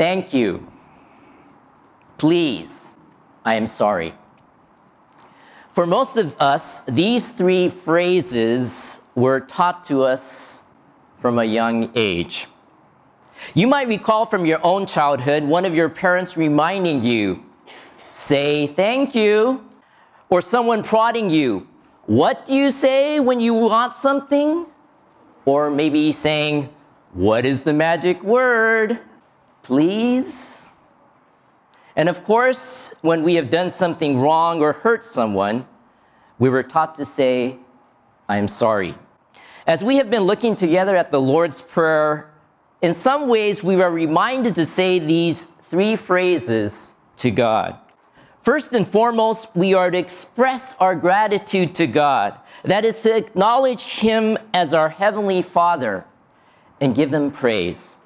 Thank you. Please. I am sorry. For most of us, these three phrases were taught to us from a young age. You might recall from your own childhood one of your parents reminding you, say thank you, or someone prodding you, what do you say when you want something? Or maybe saying, what is the magic word? Please? And of course, when we have done something wrong or hurt someone, we were taught to say, I am sorry. As we have been looking together at the Lord's Prayer, in some ways we were reminded to say these three phrases to God. First and foremost, we are to express our gratitude to God. That is to acknowledge Him as our Heavenly Father and give Him praise.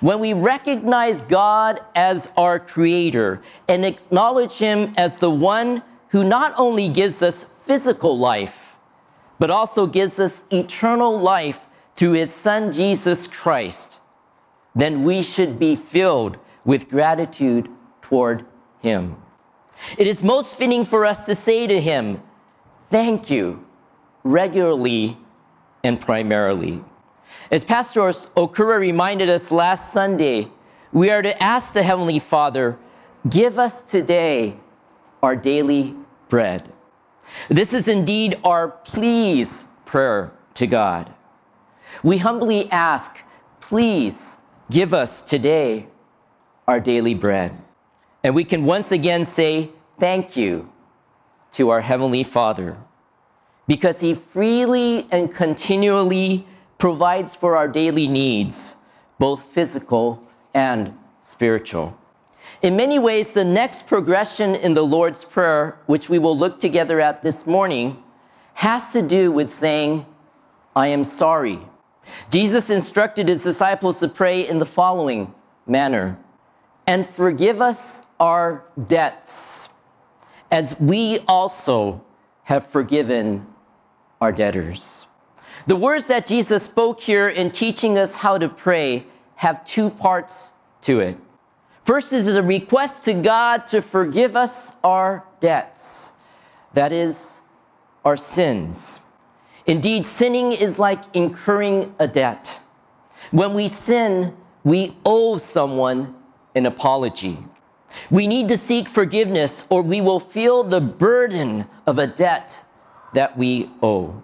When we recognize God as our Creator and acknowledge Him as the one who not only gives us physical life, but also gives us eternal life through His Son Jesus Christ, then we should be filled with gratitude toward Him. It is most fitting for us to say to Him, Thank you, regularly and primarily. As Pastor Okura reminded us last Sunday, we are to ask the Heavenly Father, Give us today our daily bread. This is indeed our please prayer to God. We humbly ask, Please give us today our daily bread. And we can once again say thank you to our Heavenly Father because He freely and continually provides for our daily needs, both physical and spiritual. In many ways, the next progression in the Lord's Prayer, which we will look together at this morning, has to do with saying, I am sorry. Jesus instructed his disciples to pray in the following manner and forgive us our debts, as we also have forgiven our debtors. The words that Jesus spoke here in teaching us how to pray have two parts to it. First is a request to God to forgive us our debts, that is, our sins. Indeed, sinning is like incurring a debt. When we sin, we owe someone an apology. We need to seek forgiveness or we will feel the burden of a debt that we owe.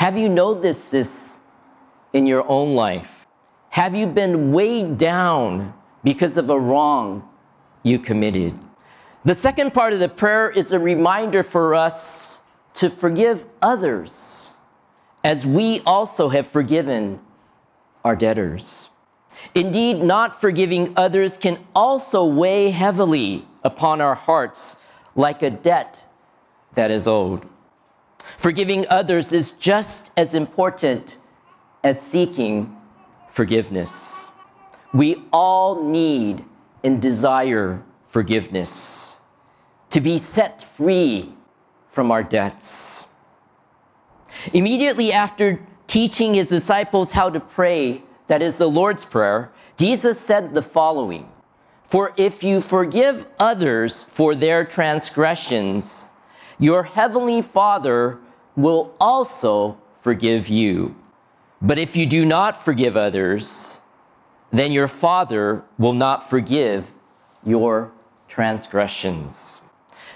Have you noticed this in your own life? Have you been weighed down because of a wrong you committed? The second part of the prayer is a reminder for us to forgive others as we also have forgiven our debtors. Indeed, not forgiving others can also weigh heavily upon our hearts like a debt that is owed. Forgiving others is just as important as seeking forgiveness. We all need and desire forgiveness to be set free from our debts. Immediately after teaching his disciples how to pray, that is the Lord's Prayer, Jesus said the following For if you forgive others for their transgressions, your heavenly Father will also forgive you. But if you do not forgive others, then your Father will not forgive your transgressions.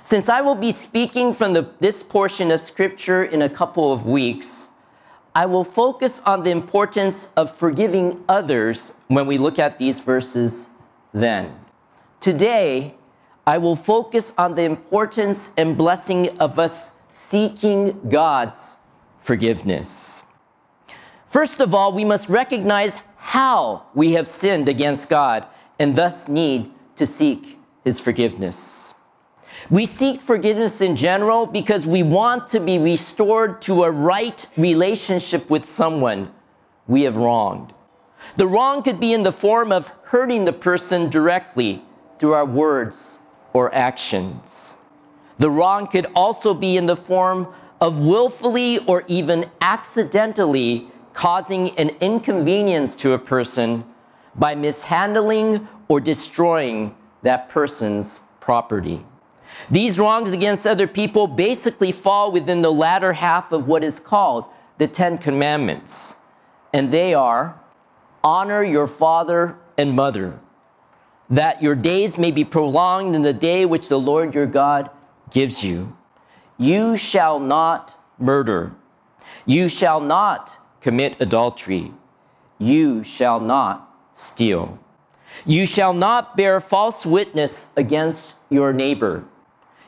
Since I will be speaking from the, this portion of Scripture in a couple of weeks, I will focus on the importance of forgiving others when we look at these verses then. Today, I will focus on the importance and blessing of us seeking God's forgiveness. First of all, we must recognize how we have sinned against God and thus need to seek His forgiveness. We seek forgiveness in general because we want to be restored to a right relationship with someone we have wronged. The wrong could be in the form of hurting the person directly through our words or actions. The wrong could also be in the form of willfully or even accidentally causing an inconvenience to a person by mishandling or destroying that person's property. These wrongs against other people basically fall within the latter half of what is called the Ten Commandments. And they are honor your father and mother, that your days may be prolonged in the day which the Lord your God gives you. You shall not murder. You shall not commit adultery. You shall not steal. You shall not bear false witness against your neighbor.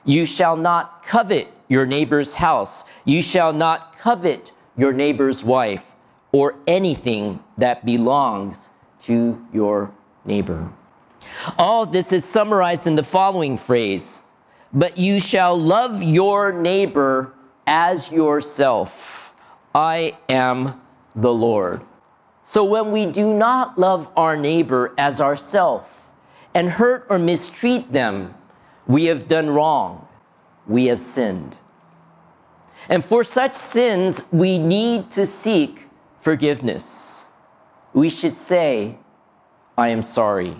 You shall not covet your neighbor's house. You shall not covet your neighbor's wife or anything that belongs to your neighbor. All this is summarized in the following phrase But you shall love your neighbor as yourself. I am the Lord. So when we do not love our neighbor as ourself and hurt or mistreat them, we have done wrong. We have sinned. And for such sins, we need to seek forgiveness. We should say, I am sorry.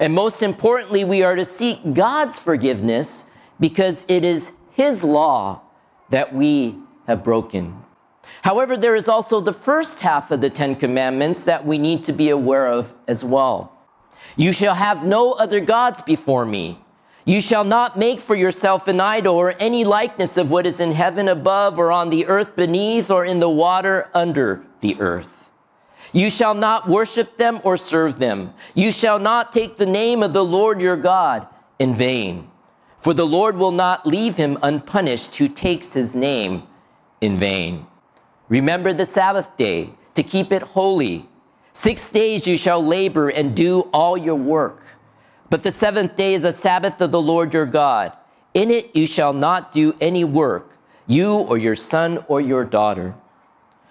And most importantly, we are to seek God's forgiveness because it is His law that we have broken. However, there is also the first half of the Ten Commandments that we need to be aware of as well. You shall have no other gods before me. You shall not make for yourself an idol or any likeness of what is in heaven above or on the earth beneath or in the water under the earth. You shall not worship them or serve them. You shall not take the name of the Lord your God in vain. For the Lord will not leave him unpunished who takes his name in vain. Remember the Sabbath day to keep it holy. Six days you shall labor and do all your work. But the seventh day is a Sabbath of the Lord your God. In it you shall not do any work, you or your son or your daughter.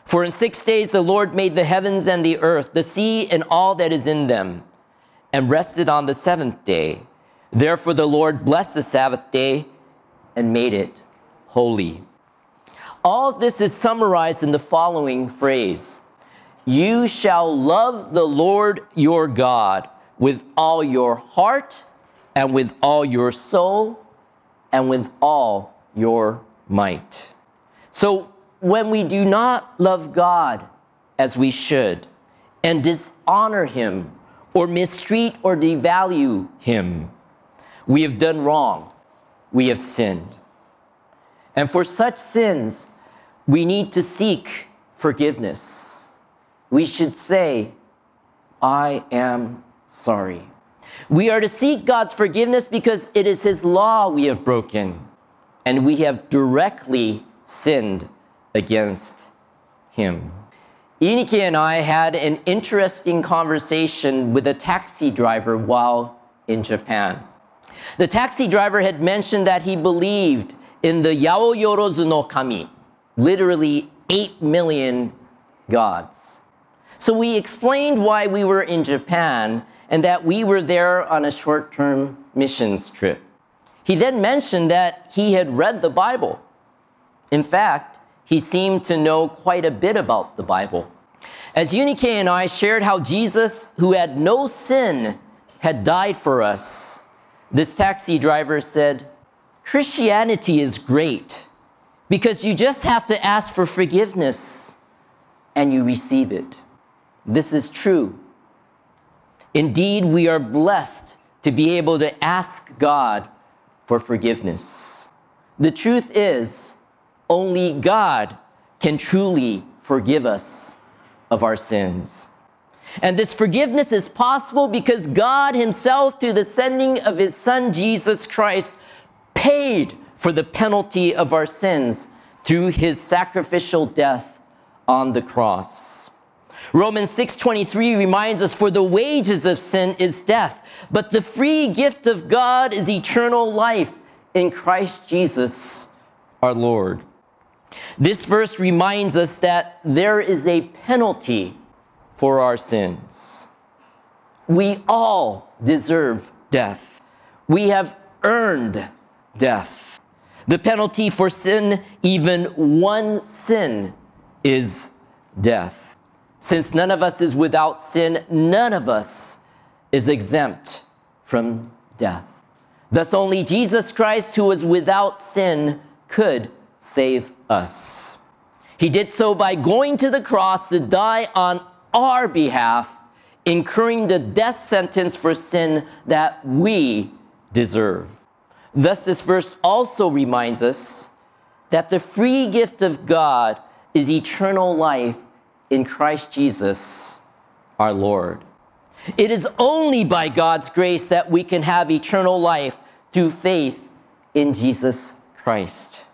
For in six days the Lord made the heavens and the earth, the sea and all that is in them, and rested on the seventh day. Therefore the Lord blessed the Sabbath day and made it holy. All this is summarized in the following phrase You shall love the Lord your God with all your heart, and with all your soul, and with all your might. So, when we do not love God as we should, and dishonor Him, or mistreat or devalue Him, we have done wrong. We have sinned. And for such sins, we need to seek forgiveness. We should say, I am sorry. We are to seek God's forgiveness because it is His law we have broken and we have directly sinned against Him. Iniki and I had an interesting conversation with a taxi driver while in Japan. The taxi driver had mentioned that he believed in the Yaoyorozu no Kami, literally 8 million gods. So we explained why we were in Japan and that we were there on a short term missions trip. He then mentioned that he had read the Bible. In fact, he seemed to know quite a bit about the Bible. As Unike and I shared how Jesus, who had no sin, had died for us, this taxi driver said, Christianity is great because you just have to ask for forgiveness and you receive it. This is true. Indeed, we are blessed to be able to ask God for forgiveness. The truth is, only God can truly forgive us of our sins. And this forgiveness is possible because God Himself, through the sending of His Son Jesus Christ, paid for the penalty of our sins through His sacrificial death on the cross. Romans 6:23 reminds us for the wages of sin is death, but the free gift of God is eternal life in Christ Jesus our Lord. This verse reminds us that there is a penalty for our sins. We all deserve death. We have earned death. The penalty for sin, even one sin, is death. Since none of us is without sin, none of us is exempt from death. Thus, only Jesus Christ, who was without sin, could save us. He did so by going to the cross to die on our behalf, incurring the death sentence for sin that we deserve. Thus, this verse also reminds us that the free gift of God is eternal life in Christ Jesus, our Lord. It is only by God's grace that we can have eternal life through faith in Jesus Christ.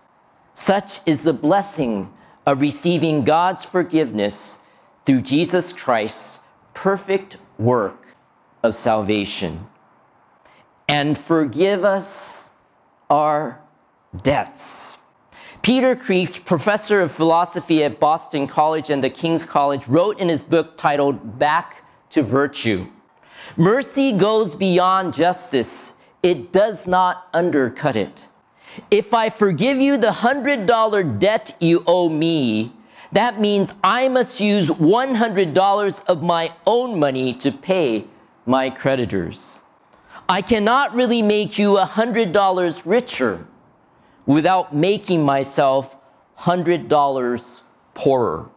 Such is the blessing of receiving God's forgiveness through Jesus Christ's perfect work of salvation. And forgive us our debts. Peter Kreeft, professor of philosophy at Boston College and the King's College, wrote in his book titled Back to Virtue Mercy goes beyond justice, it does not undercut it. If I forgive you the $100 debt you owe me, that means I must use $100 of my own money to pay my creditors. I cannot really make you $100 richer without making myself $100 poorer.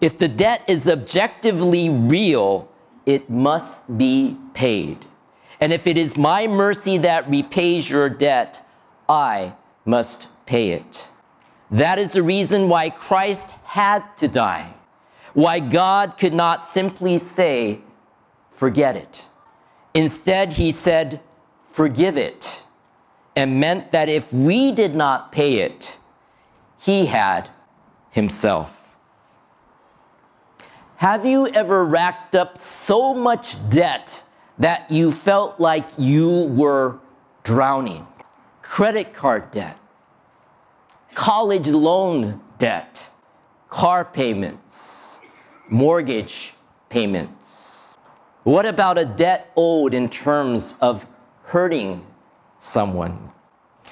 If the debt is objectively real, it must be paid. And if it is my mercy that repays your debt, I must pay it. That is the reason why Christ had to die, why God could not simply say, forget it. Instead, he said, forgive it and meant that if we did not pay it, he had himself. Have you ever racked up so much debt that you felt like you were drowning? Credit card debt, college loan debt, car payments, mortgage payments. What about a debt owed in terms of hurting someone?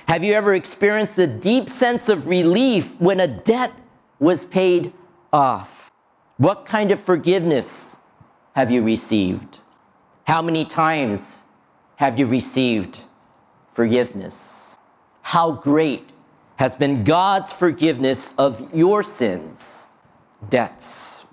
Have you ever experienced the deep sense of relief when a debt was paid off? What kind of forgiveness have you received? How many times have you received forgiveness? How great has been God's forgiveness of your sins, debts.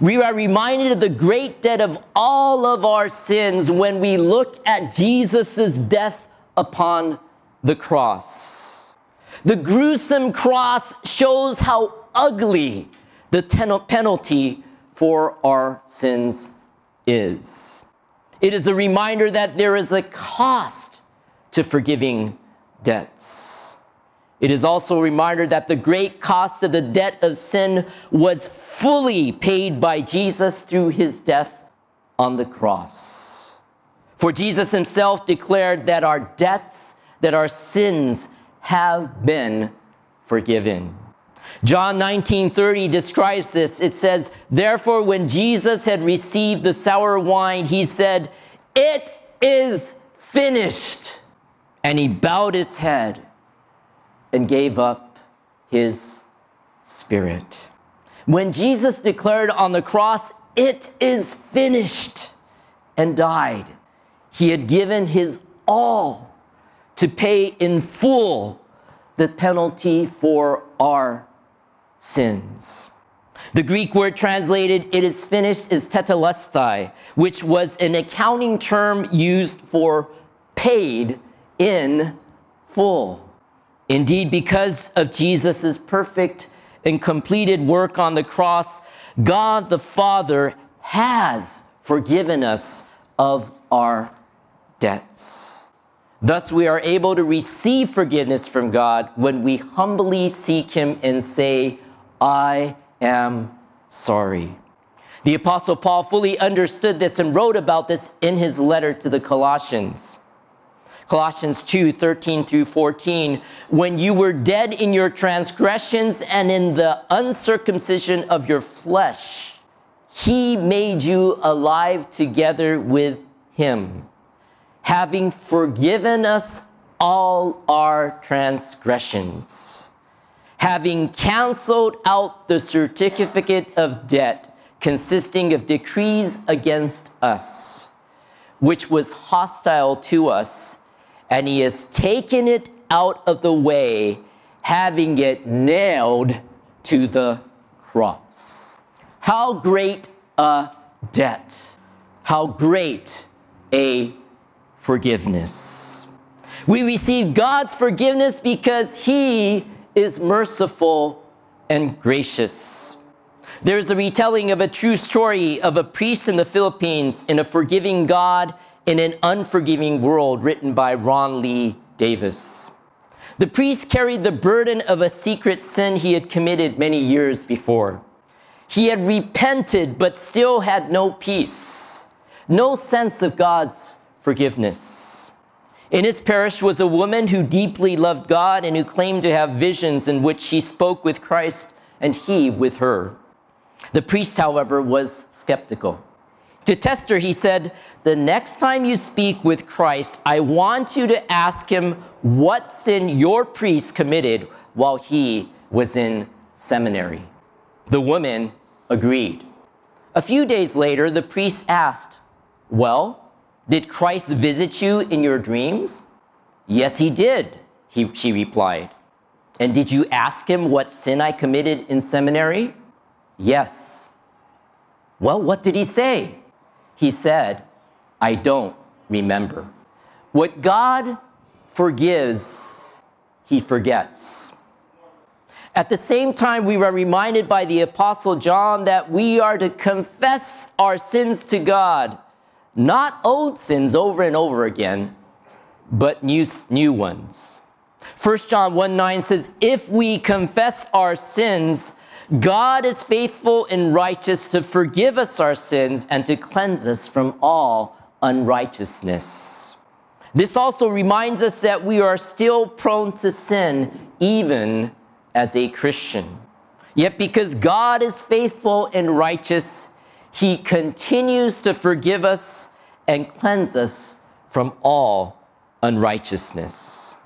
We are reminded of the great debt of all of our sins when we look at Jesus' death upon the cross. The gruesome cross shows how ugly the ten- penalty for our sins is. It is a reminder that there is a cost to forgiving debts. It is also a reminder that the great cost of the debt of sin was fully paid by Jesus through his death on the cross. For Jesus himself declared that our debts, that our sins have been forgiven. John 19:30 describes this. It says, "Therefore when Jesus had received the sour wine, he said, "It is finished." And he bowed his head and gave up his spirit. When Jesus declared on the cross, "It is finished," and died, he had given his all to pay in full the penalty for our sins. The Greek word translated, it is finished, is tetelestai, which was an accounting term used for paid in full. Indeed, because of Jesus' perfect and completed work on the cross, God the Father has forgiven us of our debts. Thus, we are able to receive forgiveness from God when we humbly seek Him and say, I am sorry. The Apostle Paul fully understood this and wrote about this in his letter to the Colossians. Colossians 2 13 through 14. When you were dead in your transgressions and in the uncircumcision of your flesh, he made you alive together with him, having forgiven us all our transgressions having canceled out the certificate of debt consisting of decrees against us, which was hostile to us, and he has taken it out of the way, having it nailed to the cross. How great a debt! How great a forgiveness. We receive God's forgiveness because He is merciful and gracious. There's a retelling of a true story of a priest in the Philippines and a forgiving God in an unforgiving world written by Ron Lee Davis. The priest carried the burden of a secret sin he had committed many years before. He had repented but still had no peace, no sense of God's forgiveness. In his parish was a woman who deeply loved God and who claimed to have visions in which she spoke with Christ and he with her. The priest, however, was skeptical. To test her, he said, The next time you speak with Christ, I want you to ask him what sin your priest committed while he was in seminary. The woman agreed. A few days later, the priest asked, Well, did Christ visit you in your dreams? Yes, he did, he, she replied. And did you ask him what sin I committed in seminary? Yes. Well, what did he say? He said, I don't remember. What God forgives, he forgets. At the same time, we are reminded by the Apostle John that we are to confess our sins to God, not old sins over and over again, but new, new ones. 1 John 1 9 says, If we confess our sins, God is faithful and righteous to forgive us our sins and to cleanse us from all unrighteousness. This also reminds us that we are still prone to sin even as a Christian. Yet, because God is faithful and righteous, He continues to forgive us and cleanse us from all unrighteousness.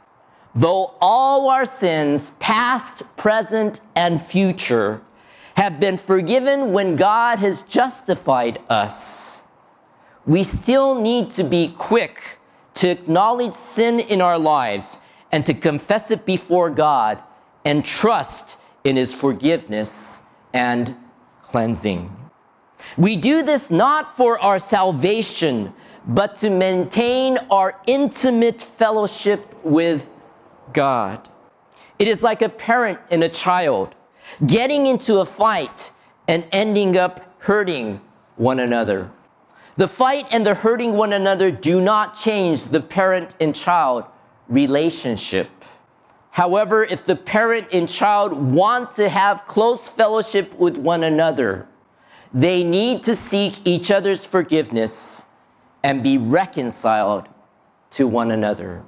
Though all our sins, past, present, and future, have been forgiven when God has justified us, we still need to be quick to acknowledge sin in our lives and to confess it before God and trust in His forgiveness and cleansing. We do this not for our salvation, but to maintain our intimate fellowship with God. It is like a parent and a child getting into a fight and ending up hurting one another. The fight and the hurting one another do not change the parent and child relationship. However, if the parent and child want to have close fellowship with one another, they need to seek each other's forgiveness and be reconciled to one another.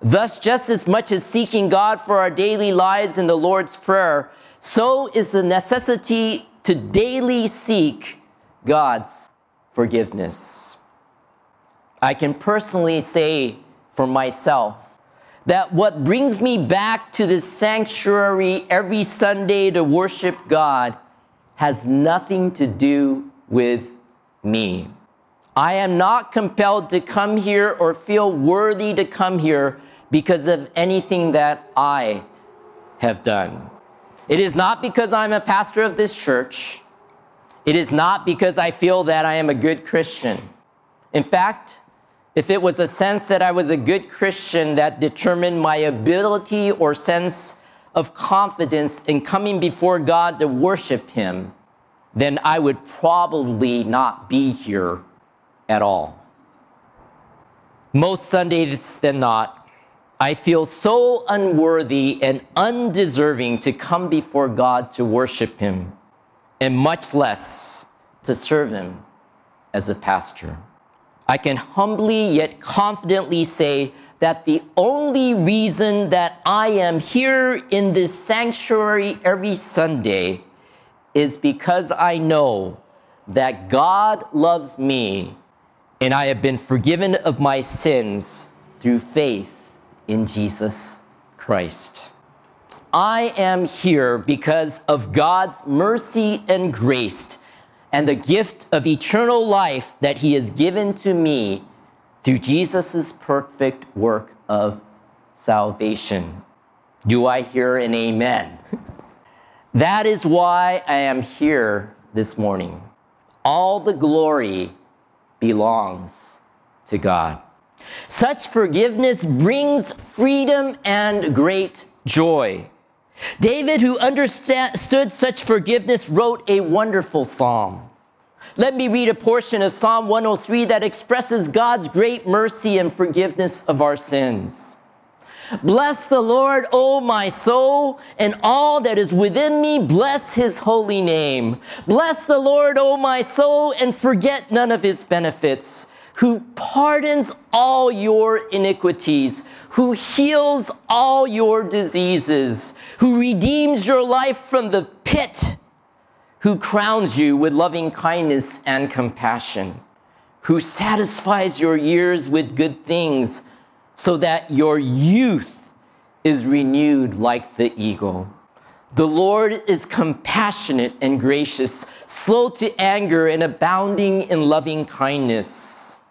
Thus, just as much as seeking God for our daily lives in the Lord's Prayer, so is the necessity to daily seek God's forgiveness. I can personally say for myself that what brings me back to this sanctuary every Sunday to worship God has nothing to do with me. I am not compelled to come here or feel worthy to come here because of anything that I have done. It is not because I'm a pastor of this church. It is not because I feel that I am a good Christian. In fact, if it was a sense that I was a good Christian that determined my ability or sense of confidence in coming before God to worship Him, then I would probably not be here at all. Most Sundays than not, I feel so unworthy and undeserving to come before God to worship Him, and much less to serve Him as a pastor. I can humbly yet confidently say that the only reason that I am here in this sanctuary every Sunday is because I know that God loves me and I have been forgiven of my sins through faith in Jesus Christ. I am here because of God's mercy and grace, and the gift of eternal life that he has given to me through Jesus' perfect work of salvation. Do I hear an amen? that is why I am here this morning. All the glory belongs to God. Such forgiveness brings freedom and great joy. David, who understood such forgiveness, wrote a wonderful psalm. Let me read a portion of Psalm 103 that expresses God's great mercy and forgiveness of our sins. Bless the Lord, O my soul, and all that is within me, bless his holy name. Bless the Lord, O my soul, and forget none of his benefits, who pardons all your iniquities, who heals all your diseases, who redeems your life from the pit, who crowns you with loving kindness and compassion, who satisfies your years with good things so that your youth is renewed like the eagle. The Lord is compassionate and gracious, slow to anger and abounding in loving kindness.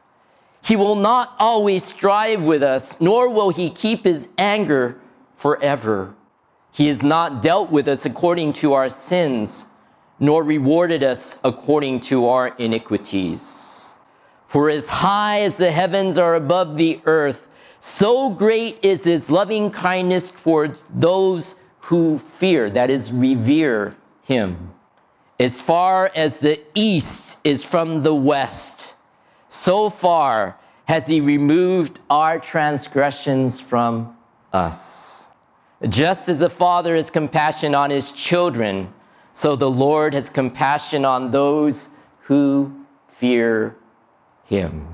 He will not always strive with us, nor will he keep his anger forever. He has not dealt with us according to our sins, nor rewarded us according to our iniquities. For as high as the heavens are above the earth, so great is his loving kindness towards those who fear, that is, revere him. As far as the east is from the west, so far has he removed our transgressions from us. Just as a father has compassion on his children, so the Lord has compassion on those who fear him.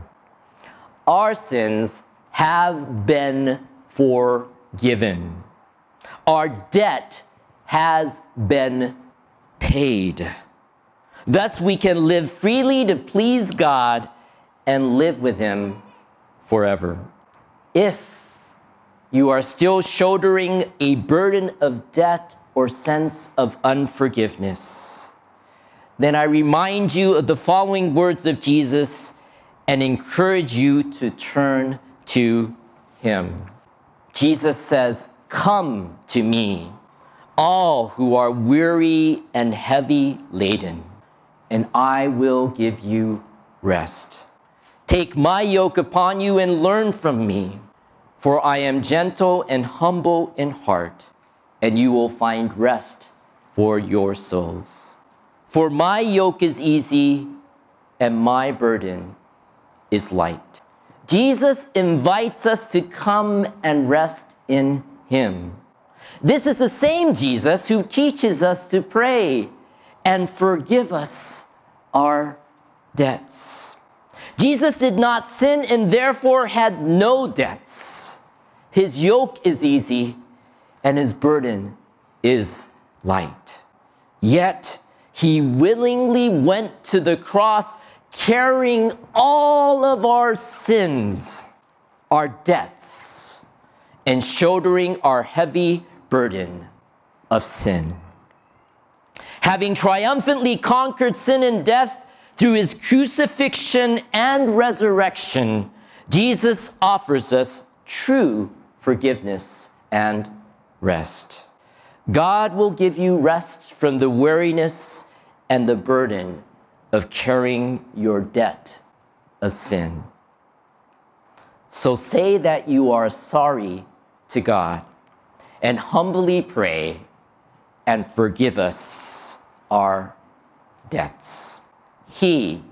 Our sins have been forgiven. Our debt has been paid. Thus, we can live freely to please God and live with Him forever. If you are still shouldering a burden of debt or sense of unforgiveness, then I remind you of the following words of Jesus and encourage you to turn to him. Jesus says, Come to me, all who are weary and heavy laden, and I will give you rest. Take my yoke upon you and learn from me, for I am gentle and humble in heart, and you will find rest for your souls. For my yoke is easy and my burden is light. Jesus invites us to come and rest in Him. This is the same Jesus who teaches us to pray and forgive us our debts. Jesus did not sin and therefore had no debts. His yoke is easy and his burden is light. Yet he willingly went to the cross carrying all of our sins, our debts, and shouldering our heavy burden of sin. Having triumphantly conquered sin and death through his crucifixion and resurrection, Jesus offers us true forgiveness and rest. God will give you rest from the weariness and the burden of carrying your debt of sin. So say that you are sorry to God and humbly pray and forgive us our debts. He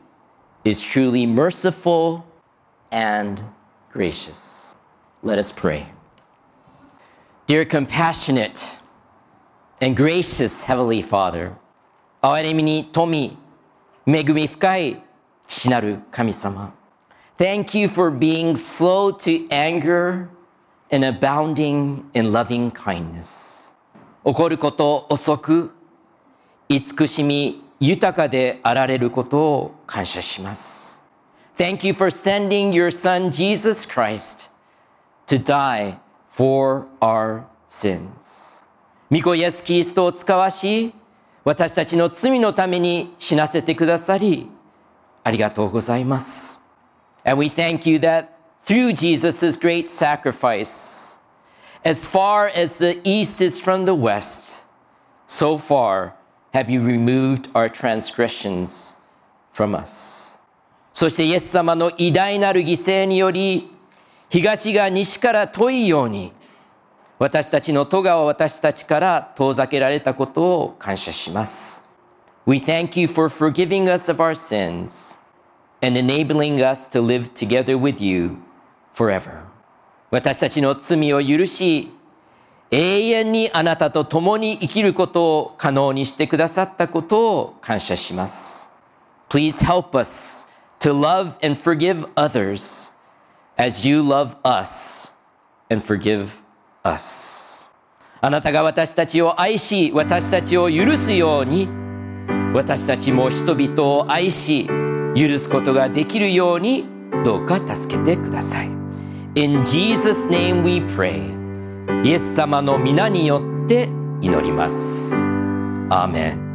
is truly merciful and gracious. Let us pray. Dear compassionate and gracious Heavenly Father, 憐れみに富恵み深い父なる神様。Thank you for being slow to anger and abounding in loving kindness. 怒ること遅く、慈しみ 豊かであられることを感謝します。Thank you for sending your son Jesus Christ to die for our sins. 御子イエス・キリストを使わし、私たちの罪のために死なせてくださり、ありがとうございます。And we thank you that through Jesus' great sacrifice, as far as the east is from the west, so far have you removed our transgressions from us. そしてイエス様の偉大なる犠牲により、東が西から遠いように、私たちの戸が私たちから遠ざけられたことを感謝します。We thank you for forgiving us of our sins and enabling us to live together with you forever. 私たちの罪を許し、永遠にあなたと共に生きることを可能にしてくださったことを感謝します。Please help us to love and forgive others as you love us and forgive us. あなたが私たちを愛し、私たちを許すように、私たちも人々を愛し、許すことができるように、どうか助けてください。In Jesus' name we pray. イエス様の皆によって祈ります。アーメン。